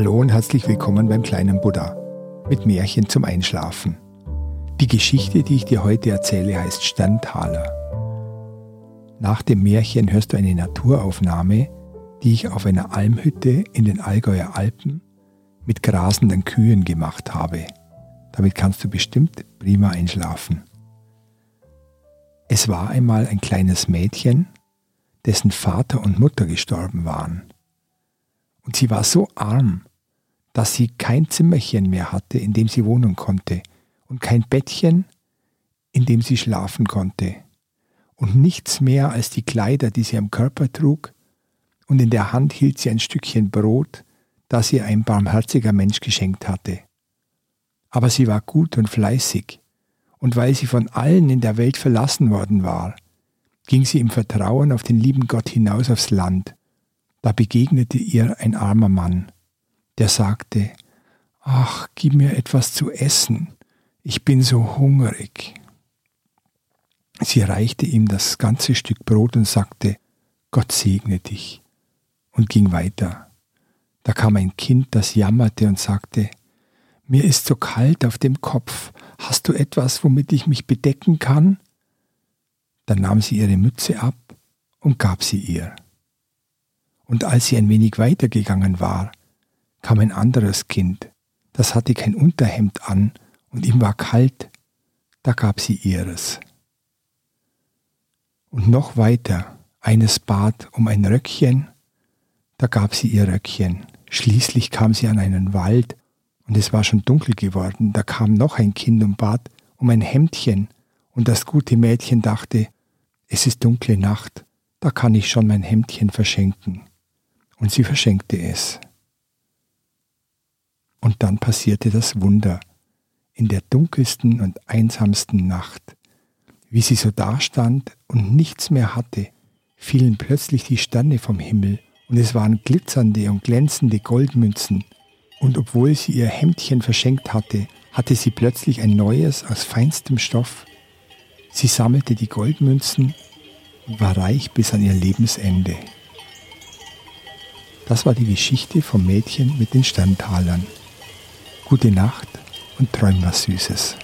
Hallo und herzlich willkommen beim kleinen Buddha mit Märchen zum Einschlafen. Die Geschichte, die ich dir heute erzähle, heißt Sterntaler. Nach dem Märchen hörst du eine Naturaufnahme, die ich auf einer Almhütte in den Allgäuer Alpen mit grasenden Kühen gemacht habe. Damit kannst du bestimmt prima einschlafen. Es war einmal ein kleines Mädchen, dessen Vater und Mutter gestorben waren. Und sie war so arm, dass sie kein Zimmerchen mehr hatte, in dem sie wohnen konnte, und kein Bettchen, in dem sie schlafen konnte, und nichts mehr als die Kleider, die sie am Körper trug, und in der Hand hielt sie ein Stückchen Brot, das ihr ein barmherziger Mensch geschenkt hatte. Aber sie war gut und fleißig, und weil sie von allen in der Welt verlassen worden war, ging sie im Vertrauen auf den lieben Gott hinaus aufs Land. Da begegnete ihr ein armer Mann, der sagte, Ach, gib mir etwas zu essen, ich bin so hungrig. Sie reichte ihm das ganze Stück Brot und sagte, Gott segne dich, und ging weiter. Da kam ein Kind, das jammerte und sagte, Mir ist so kalt auf dem Kopf, hast du etwas, womit ich mich bedecken kann? Dann nahm sie ihre Mütze ab und gab sie ihr. Und als sie ein wenig weitergegangen war, kam ein anderes Kind, das hatte kein Unterhemd an und ihm war kalt, da gab sie ihres. Und noch weiter, eines bat um ein Röckchen, da gab sie ihr Röckchen. Schließlich kam sie an einen Wald, und es war schon dunkel geworden, da kam noch ein Kind und bat um ein Hemdchen, und das gute Mädchen dachte, es ist dunkle Nacht, da kann ich schon mein Hemdchen verschenken. Und sie verschenkte es. Und dann passierte das Wunder. In der dunkelsten und einsamsten Nacht, wie sie so dastand und nichts mehr hatte, fielen plötzlich die Sterne vom Himmel und es waren glitzernde und glänzende Goldmünzen. Und obwohl sie ihr Hemdchen verschenkt hatte, hatte sie plötzlich ein neues aus feinstem Stoff. Sie sammelte die Goldmünzen und war reich bis an ihr Lebensende. Das war die Geschichte vom Mädchen mit den Sterntalern. Gute Nacht und träum was Süßes.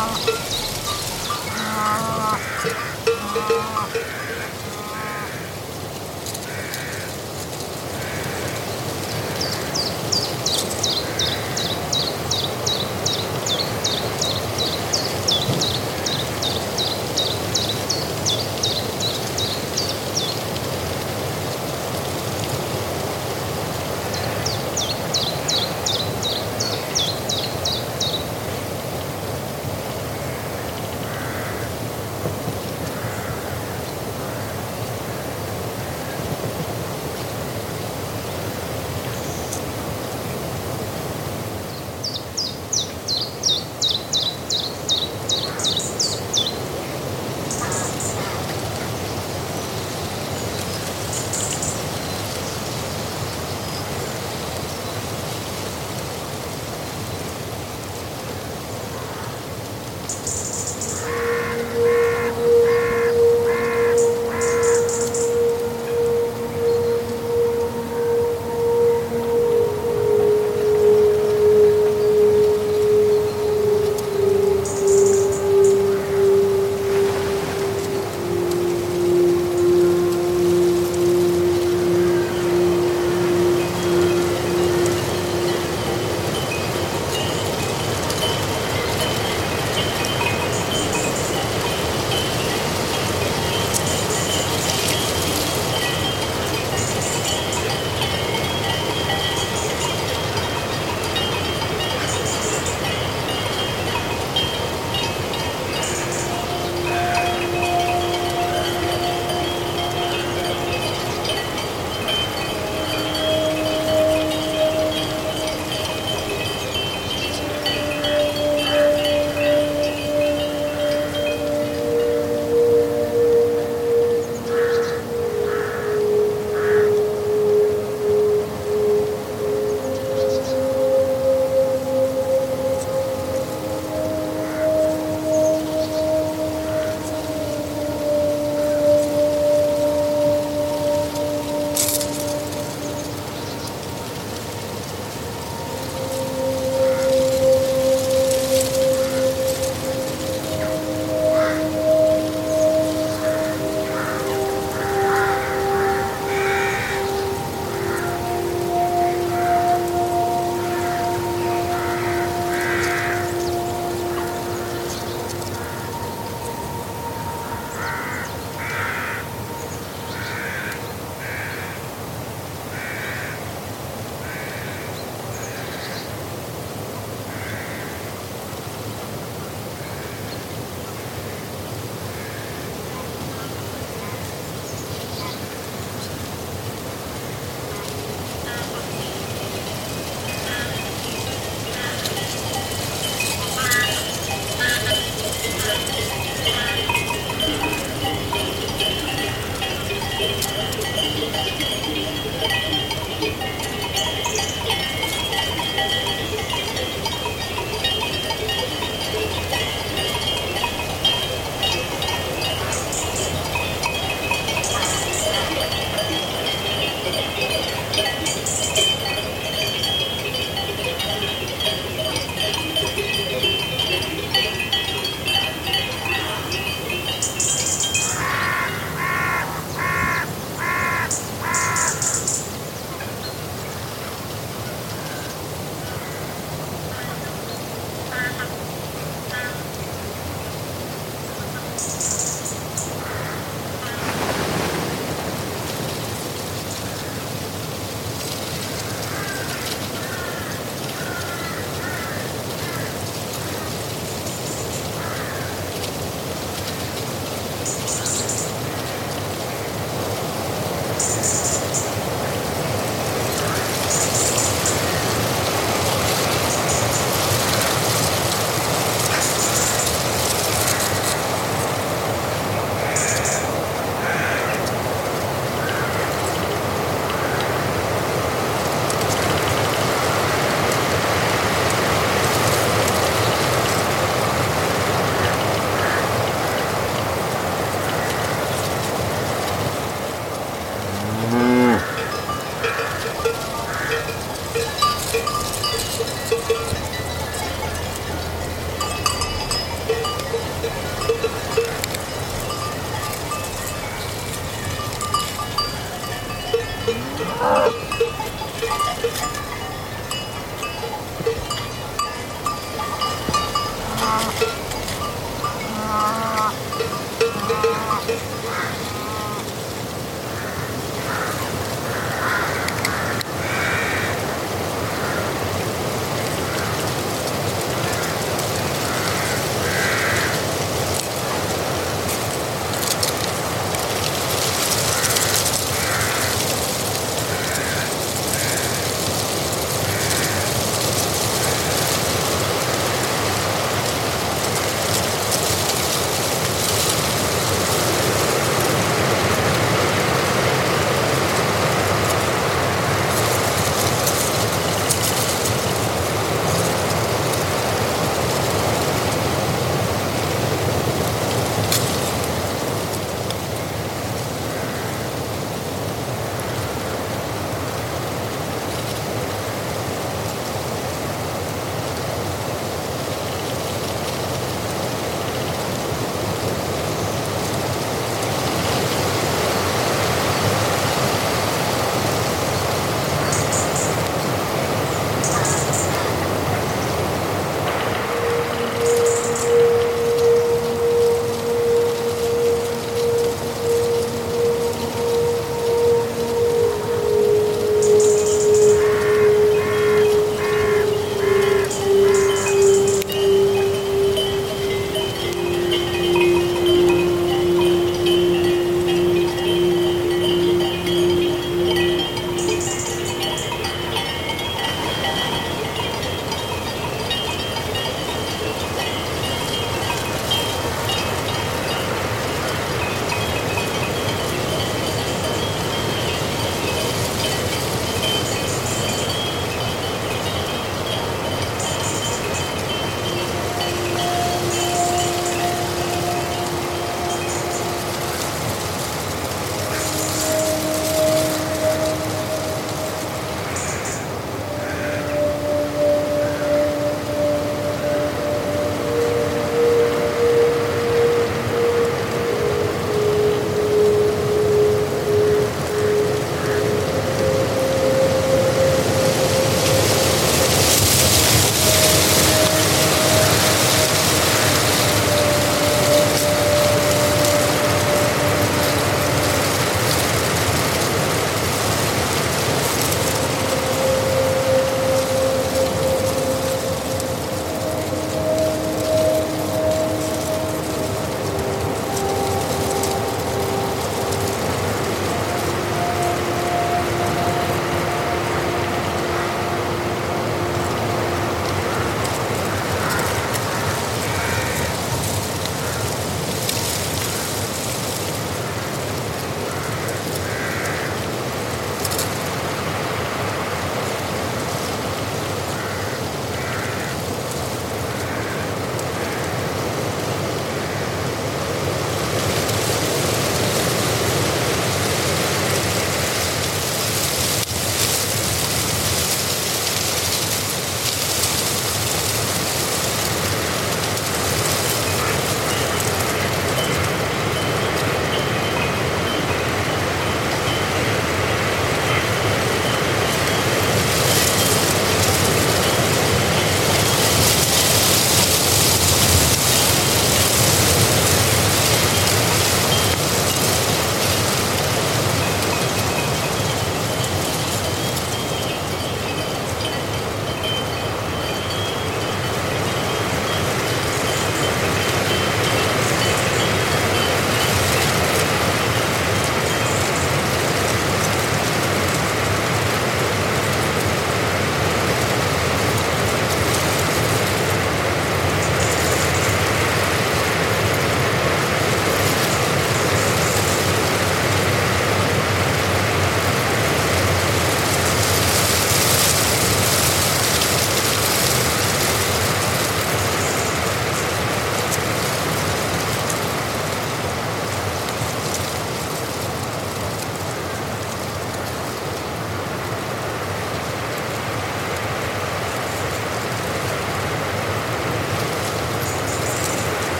Buddha.